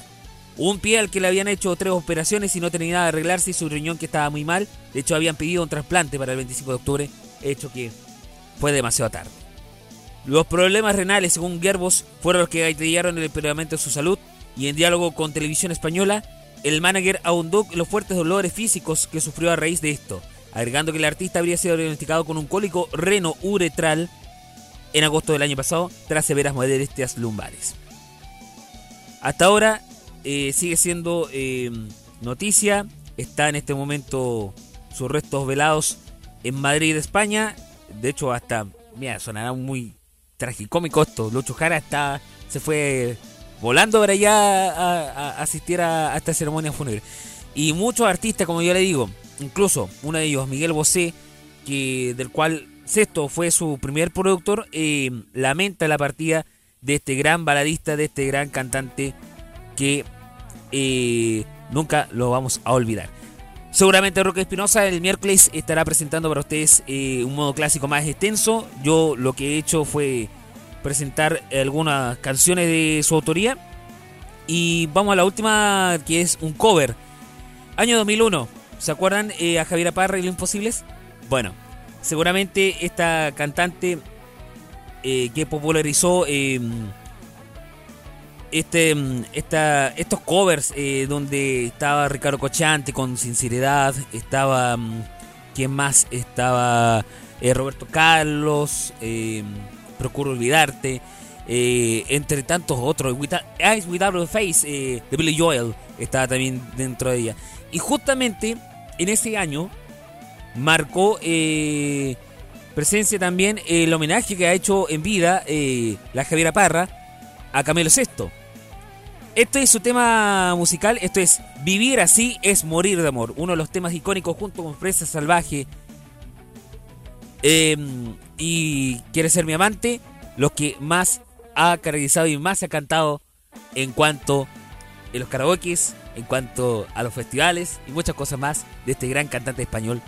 Un pie al que le habían hecho tres operaciones y no tenía nada de arreglarse y su riñón que estaba muy mal. De hecho habían pedido un trasplante para el 25 de octubre, hecho que fue demasiado tarde. Los problemas renales, según Gerbos, fueron los que gatillaron el empeoramiento de su salud y en diálogo con Televisión Española, el manager ahondó los fuertes dolores físicos que sufrió a raíz de esto, agregando que el artista habría sido diagnosticado con un cólico reno-uretral en agosto del año pasado tras severas molestias lumbares. Hasta ahora eh, sigue siendo eh, noticia, está en este momento sus restos velados en Madrid, España. De hecho, hasta, mira, sonará muy tragicómico esto. Lucho Jara está, se fue volando para allá a, asistir a, esta ceremonia fúnebre. Y muchos artistas, como yo le digo, incluso uno de ellos, Miguel Bosé, que, del cual Sexto fue su primer productor, eh, lamenta la partida de este gran baladista, de este gran cantante que eh, nunca lo vamos a olvidar. Seguramente Roque Espinosa el miércoles estará presentando para ustedes eh, un modo clásico más extenso. Yo lo que he hecho fue presentar algunas canciones de su autoría. Y vamos a la última, que es un cover. Año 2001. ¿Se acuerdan a Javier Parra y los Imposibles? Bueno, seguramente esta cantante eh, que popularizó em, este, em, esta, estos covers eh, donde estaba Ricardo Cochante con sinceridad, estaba, em, ¿quién más? Estaba eh, Roberto Carlos, Procuro Olvidarte, entre tantos otros, Eyes Without a Face de Billy Joel estaba también dentro de ella. Y justamente en ese año marcó eh, presencia también el homenaje que ha hecho en vida eh, la Javiera Parra a Camilo VI. Esto es su tema musical, esto es Vivir así es morir de amor, uno de los temas icónicos junto con Fresa Salvaje em, y Quiere ser mi amante, los que más ha caracterizado y más ha cantado en cuanto a los karaokes, en cuanto a los festivales y muchas cosas más de este gran cantante español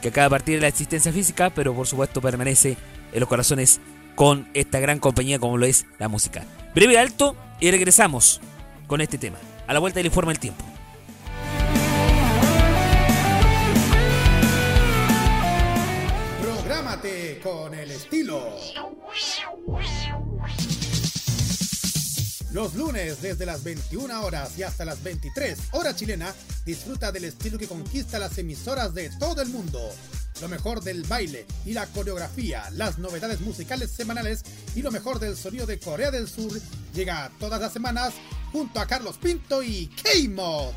que acaba de partir de la existencia física, pero por supuesto permanece en los corazones con esta gran compañía como lo es la música. Breve alto y regresamos con este tema. A la vuelta del informe el tiempo. Prográmate con el estilo. Los lunes desde las 21 horas y hasta las 23 horas chilena, disfruta del estilo que conquista las emisoras de todo el mundo. lo mejor del baile y la coreografía, las novedades musicales semanales y lo mejor del sonido de Corea del Sur llega todas las semanas junto a Carlos Pinto y K-Mod.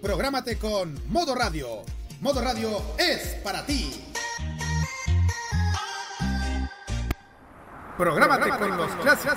Prográmate con Modo Radio. Modo Radio es para ti. Prográmate, con, los clásicos.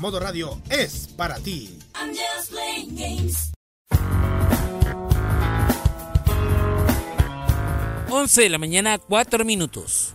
Modo Radio es para ti. 11 de la mañana, 4 minutos.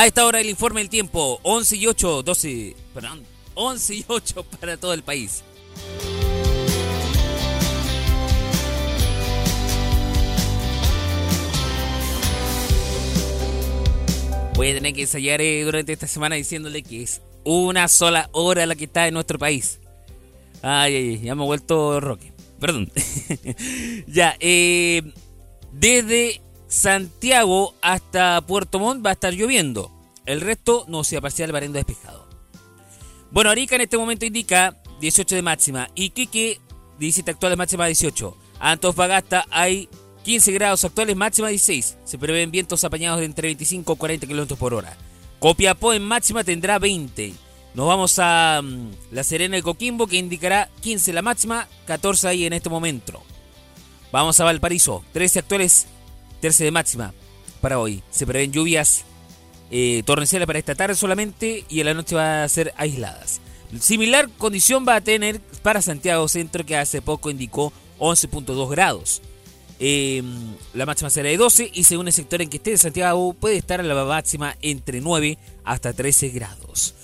A esta hora el informe del tiempo, 11 y 8, 12, perdón, 11 y 8 para todo el país. Voy a tener que ensayar eh, durante esta semana diciéndole que es una sola hora la que está en nuestro país. Ay, ay, ya me he vuelto roque. Perdón. ya, eh, desde Santiago hasta Puerto Montt va a estar lloviendo. El resto no se parcial variando despejado. Bueno, Arica en este momento indica 18 de máxima. Iquique, 17 actuales, máxima 18. Antofagasta hay 15 grados actuales, máxima 16. Se prevén vientos apañados de entre 25 y 40 kilómetros por hora. Copiapó en máxima tendrá 20. Nos vamos a mm, La Serena de Coquimbo que indicará 15 la máxima, 14 ahí en este momento. Vamos a Valparaíso, 13 actuales, 13 de máxima para hoy. Se prevén lluvias eh, torrenciales para esta tarde solamente y en la noche va a ser aisladas. Similar condición va a tener para Santiago Centro que hace poco indicó 11.2 grados. Em, la máxima será de 12 y según el sector en que esté de Santiago puede estar a la máxima entre 9 hasta 13 grados.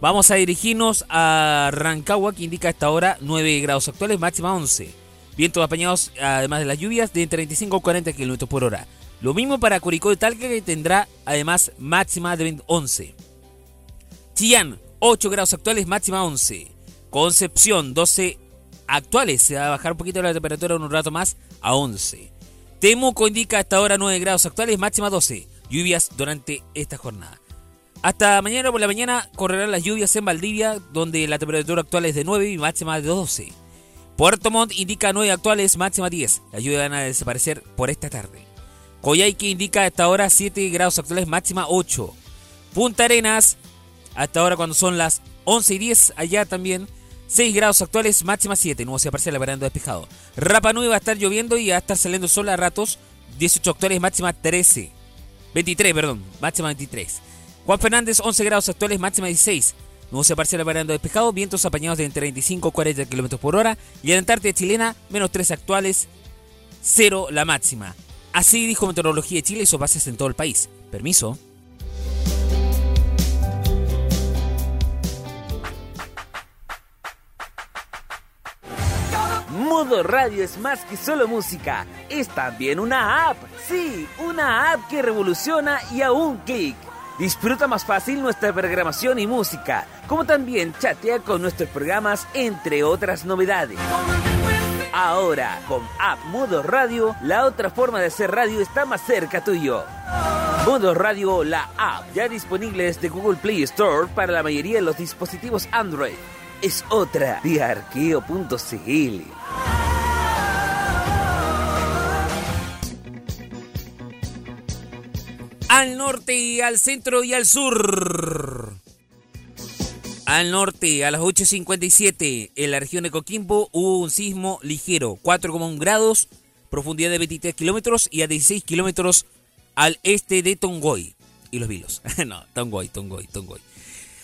Vamos a dirigirnos a Rancagua que indica hasta ahora 9 grados actuales, máxima 11. Vientos apañados además de las lluvias de 35 a 40 km por hora. Lo mismo para Curicó de Talca que tendrá además máxima de 11. Chillán 8 grados actuales, máxima 11. Concepción 12 actuales, se va a bajar un poquito la temperatura un rato más a 11. Temuco indica hasta ahora 9 grados actuales, máxima 12. Lluvias durante esta jornada. Hasta mañana por la mañana correrán las lluvias en Valdivia, donde la temperatura actual es de 9 y máxima de 12. Puerto Montt indica 9 actuales, máxima 10. Las lluvias van a desaparecer por esta tarde. Coyhaique indica hasta ahora 7 grados actuales, máxima 8. Punta Arenas, hasta ahora cuando son las 11 y 10, allá también 6 grados actuales, máxima 7. No se aparece la veranda despejado. Rapa Nui va a estar lloviendo y va a estar saliendo sol a ratos. 18 actuales, máxima 13. 23, perdón, máxima 23. Juan Fernández, 11 grados actuales, máxima 16. Aparece la veranda despejado, vientos apañados de entre 25 y 40 km por hora. Y en Antártida chilena, menos 3 actuales, 0 la máxima. Así dijo Meteorología de Chile y sus bases en todo el país. Permiso. Modo Radio es más que solo música, es también una app. Sí, una app que revoluciona y a un clic. Disfruta más fácil nuestra programación y música, como también chatea con nuestros programas, entre otras novedades. Ahora, con App Modo Radio, la otra forma de hacer radio está más cerca tuyo. Modo Radio, la app, ya disponible desde Google Play Store para la mayoría de los dispositivos Android. Es otra de arqueo.cl. Al norte y al centro y al sur. Al norte, a las 8.57, en la región de Coquimbo hubo un sismo ligero, 4,1 grados, profundidad de 23 kilómetros y a 16 kilómetros al este de Tongoy. Y los vilos. no, Tongoy, Tongoy, Tongoy.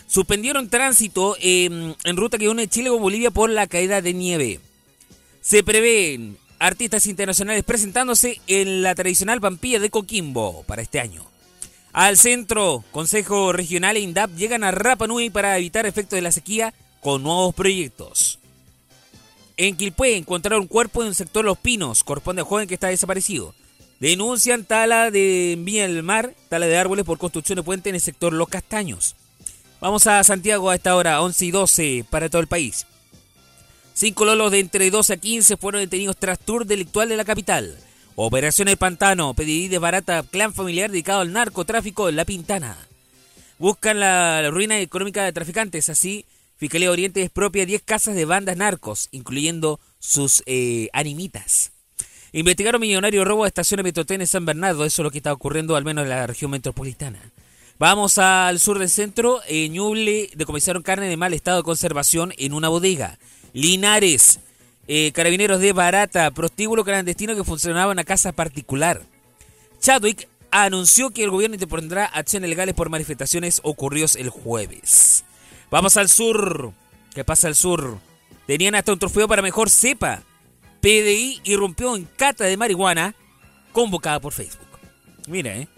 Suspendieron tránsito en ruta que une Chile con Bolivia por la caída de nieve. Se prevén artistas internacionales presentándose en la tradicional Pampilla de Coquimbo para este año. Al centro, Consejo Regional e INDAP llegan a Rapa Nui para evitar efectos de la sequía con nuevos proyectos. En Quilpué encontraron un cuerpo en el sector Los Pinos, corresponde a joven que está desaparecido. Denuncian tala de Villa del Mar, tala de árboles por construcción de puente en el sector Los Castaños. Vamos a Santiago a esta hora, 11 y 12 para todo el país. Cinco lolos de entre 12 a 15 fueron detenidos tras tour delictual de la capital. Operación El Pantano, de barata clan familiar dedicado al narcotráfico en La Pintana. Buscan la, ruina económica de traficantes, así Fiscalía Oriente expropia 10 casas de bandas narcos, incluyendo sus eh, animitas. Investigaron millonario robo a estaciones Metrotén en San Bernardo, eso es lo que está ocurriendo al menos en la región metropolitana. Vamos al sur del centro, en Ñuble decomisaron carne de mal estado de conservación en una bodega. Linares, eh, carabineros de Barata, prostíbulo clandestino que funcionaba en una casa particular. Chadwick anunció que el gobierno interpondrá acciones legales por manifestaciones ocurridos el jueves. Vamos al sur. ¿Qué pasa al sur? Tenían hasta un trofeo para mejor cepa. PDI irrumpió en cata de marihuana convocada por Facebook. Mira, ¿eh?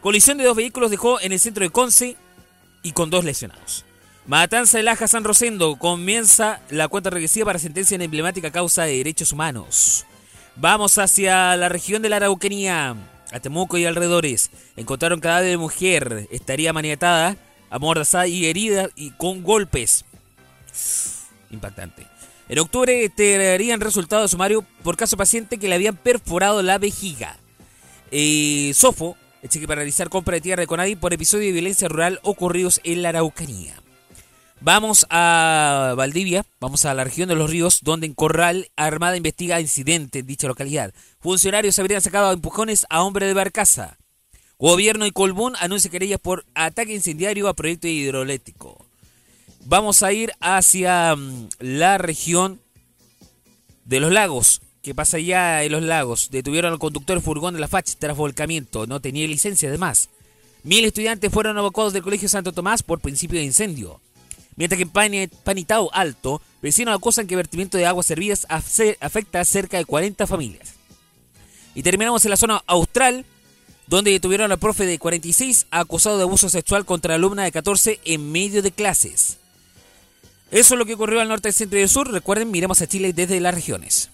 Colisión de dos vehículos dejó en el centro de Conce y con dos lesionados. Matanza de Laja San Rosendo. Comienza la cuenta regresiva para sentencia en emblemática causa de derechos humanos. Vamos hacia la región de la Araucanía, a Temuco y alrededores. Encontraron cadáver de mujer. Estaría maniatada, amordazada y herida y con golpes. Impactante. En octubre tendrían resultado de sumario por caso paciente que le habían perforado la vejiga. Eh, Sofo, eche para realizar compra de tierra de Conadi por episodio de violencia rural ocurridos en la Araucanía. Vamos a Valdivia, vamos a la región de los ríos, donde en Corral Armada investiga incidente en dicha localidad. Funcionarios habrían sacado empujones a hombre de barcaza. Gobierno y Colbún anuncia querellas por ataque incendiario a proyecto hidroeléctrico. Vamos a ir hacia mm, la región de los lagos. ¿Qué pasa allá en los lagos? Detuvieron al conductor furgón de la FACH tras volcamiento. No tenía licencia además. Mil estudiantes fueron evacuados del Colegio Santo Tomás por principio de incendio. Mientras que en Panitao Alto, vecinos acusan que vertimiento de aguas servidas afecta a cerca de 40 familias. Y terminamos en la zona austral, donde detuvieron al profe de 46 acusado de abuso sexual contra alumna de 14 en medio de clases. Eso es lo que ocurrió al norte, centro y del sur. Recuerden, miremos a Chile desde las regiones.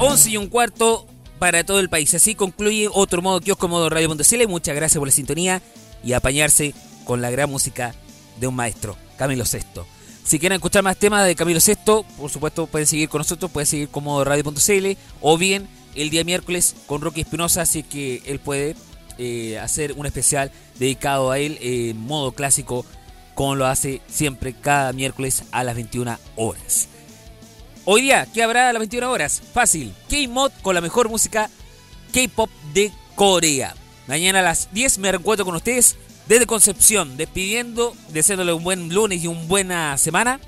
11 y un cuarto para todo el país. Así concluye otro modo kiosco modo radio.cl. Muchas gracias por la sintonía y apañarse con la gran música de un maestro, Camilo Sesto. Si quieren escuchar más temas de Camilo Sesto, por supuesto pueden seguir con nosotros, pueden seguir con modo radio.cl o bien el día miércoles con Rocky Espinosa, así que él puede eh, hacer un especial dedicado a él en modo clásico, como lo hace siempre cada miércoles a las 21 horas. Hoy día, ¿qué habrá a las 21 horas? Fácil, K-Mod con la mejor música K-Pop de Corea. Mañana a las 10 me reencuentro con ustedes desde Concepción, despidiendo, deseándole un buen lunes y una buena semana.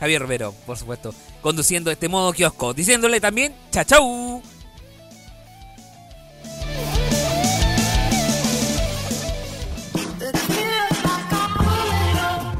Javier Romero, por supuesto, conduciendo este modo kiosco, diciéndole también chao chau.